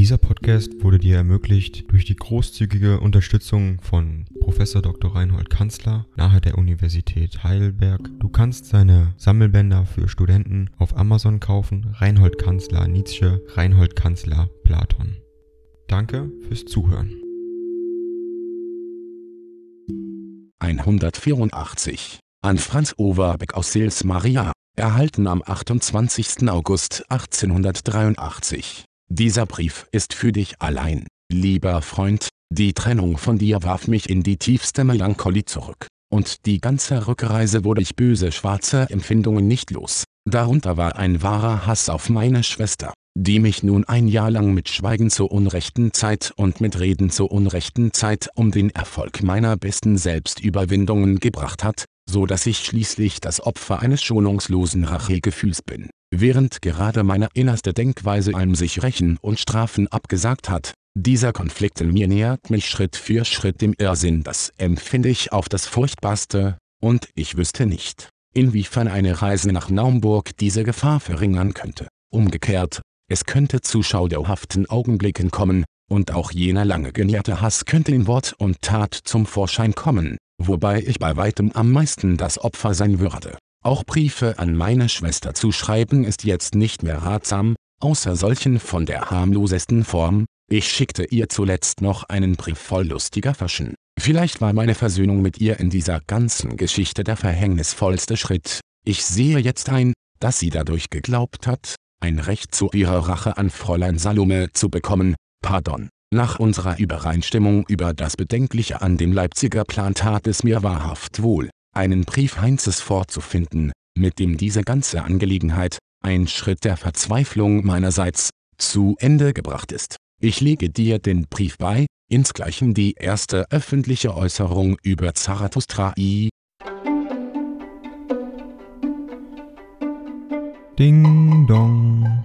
Dieser Podcast wurde dir ermöglicht durch die großzügige Unterstützung von Professor Dr. Reinhold Kanzler nahe der Universität Heidelberg. Du kannst seine Sammelbänder für Studenten auf Amazon kaufen. Reinhold Kanzler Nietzsche, Reinhold Kanzler Platon. Danke fürs Zuhören. 184 an Franz Overbeck aus Sils Maria, erhalten am 28. August 1883. Dieser Brief ist für dich allein, lieber Freund, die Trennung von dir warf mich in die tiefste Melancholie zurück, und die ganze Rückreise wurde ich böse schwarze Empfindungen nicht los. Darunter war ein wahrer Hass auf meine Schwester, die mich nun ein Jahr lang mit Schweigen zur unrechten Zeit und mit Reden zur unrechten Zeit um den Erfolg meiner besten Selbstüberwindungen gebracht hat, so dass ich schließlich das Opfer eines schonungslosen Rachegefühls bin. Während gerade meine innerste Denkweise einem sich rächen und strafen abgesagt hat, dieser Konflikt in mir nähert mich Schritt für Schritt dem Irrsinn das empfinde ich auf das Furchtbarste, und ich wüsste nicht, inwiefern eine Reise nach Naumburg diese Gefahr verringern könnte. Umgekehrt, es könnte zu schauderhaften Augenblicken kommen, und auch jener lange genährte Hass könnte in Wort und Tat zum Vorschein kommen, wobei ich bei weitem am meisten das Opfer sein würde. Auch Briefe an meine Schwester zu schreiben ist jetzt nicht mehr ratsam, außer solchen von der harmlosesten Form, ich schickte ihr zuletzt noch einen Brief voll lustiger Faschen. Vielleicht war meine Versöhnung mit ihr in dieser ganzen Geschichte der verhängnisvollste Schritt. Ich sehe jetzt ein, dass sie dadurch geglaubt hat, ein Recht zu ihrer Rache an Fräulein Salome zu bekommen, pardon. Nach unserer Übereinstimmung über das Bedenkliche an dem Leipziger Plan tat es mir wahrhaft wohl, einen Brief Heinzes vorzufinden, mit dem diese ganze Angelegenheit, ein Schritt der Verzweiflung meinerseits, zu Ende gebracht ist. Ich lege dir den Brief bei, insgleichen die erste öffentliche Äußerung über Zarathustra i. Ding dong.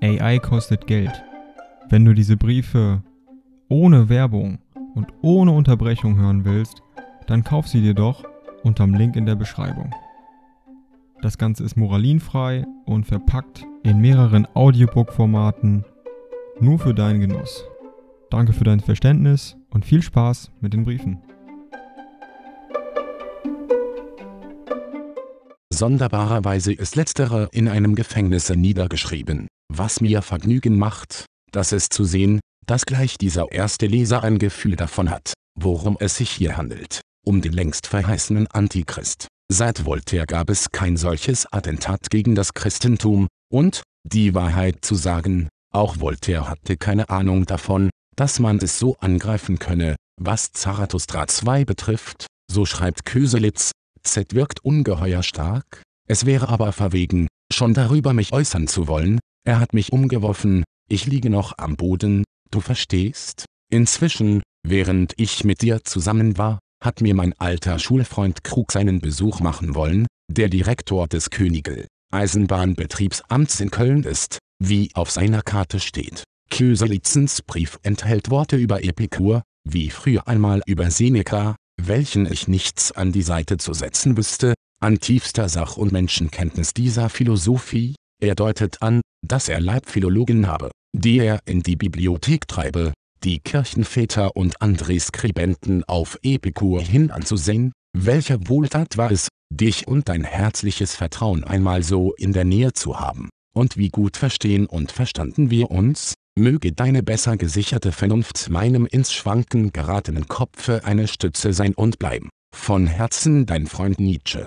AI kostet Geld. Wenn du diese Briefe ohne Werbung und ohne Unterbrechung hören willst, dann kauf sie dir doch unterm Link in der Beschreibung. Das Ganze ist moralinfrei und verpackt in mehreren Audiobook-Formaten nur für deinen Genuss. Danke für dein Verständnis und viel Spaß mit den Briefen. Sonderbarerweise ist letztere in einem Gefängnisse niedergeschrieben, was mir Vergnügen macht, das es zu sehen, dass gleich dieser erste Leser ein Gefühl davon hat, worum es sich hier handelt um den längst verheißenen Antichrist. Seit Voltaire gab es kein solches Attentat gegen das Christentum, und, die Wahrheit zu sagen, auch Voltaire hatte keine Ahnung davon, dass man es so angreifen könne, was Zarathustra 2 betrifft, so schreibt Köselitz, Z wirkt ungeheuer stark, es wäre aber verwegen, schon darüber mich äußern zu wollen, er hat mich umgeworfen, ich liege noch am Boden, du verstehst? Inzwischen, während ich mit dir zusammen war, hat mir mein alter Schulfreund Krug seinen Besuch machen wollen, der Direktor des Königl. Eisenbahnbetriebsamts in Köln ist, wie auf seiner Karte steht. Köselitzens Brief enthält Worte über Epikur, wie früher einmal über Seneca, welchen ich nichts an die Seite zu setzen wüsste, an tiefster Sach- und Menschenkenntnis dieser Philosophie, er deutet an, dass er Leibphilologen habe, die er in die Bibliothek treibe, die Kirchenväter und andere Skribenten auf Epikur hin anzusehen, welche Wohltat war es, dich und dein herzliches Vertrauen einmal so in der Nähe zu haben, und wie gut verstehen und verstanden wir uns, möge deine besser gesicherte Vernunft meinem ins Schwanken geratenen Kopfe eine Stütze sein und bleiben. Von Herzen dein Freund Nietzsche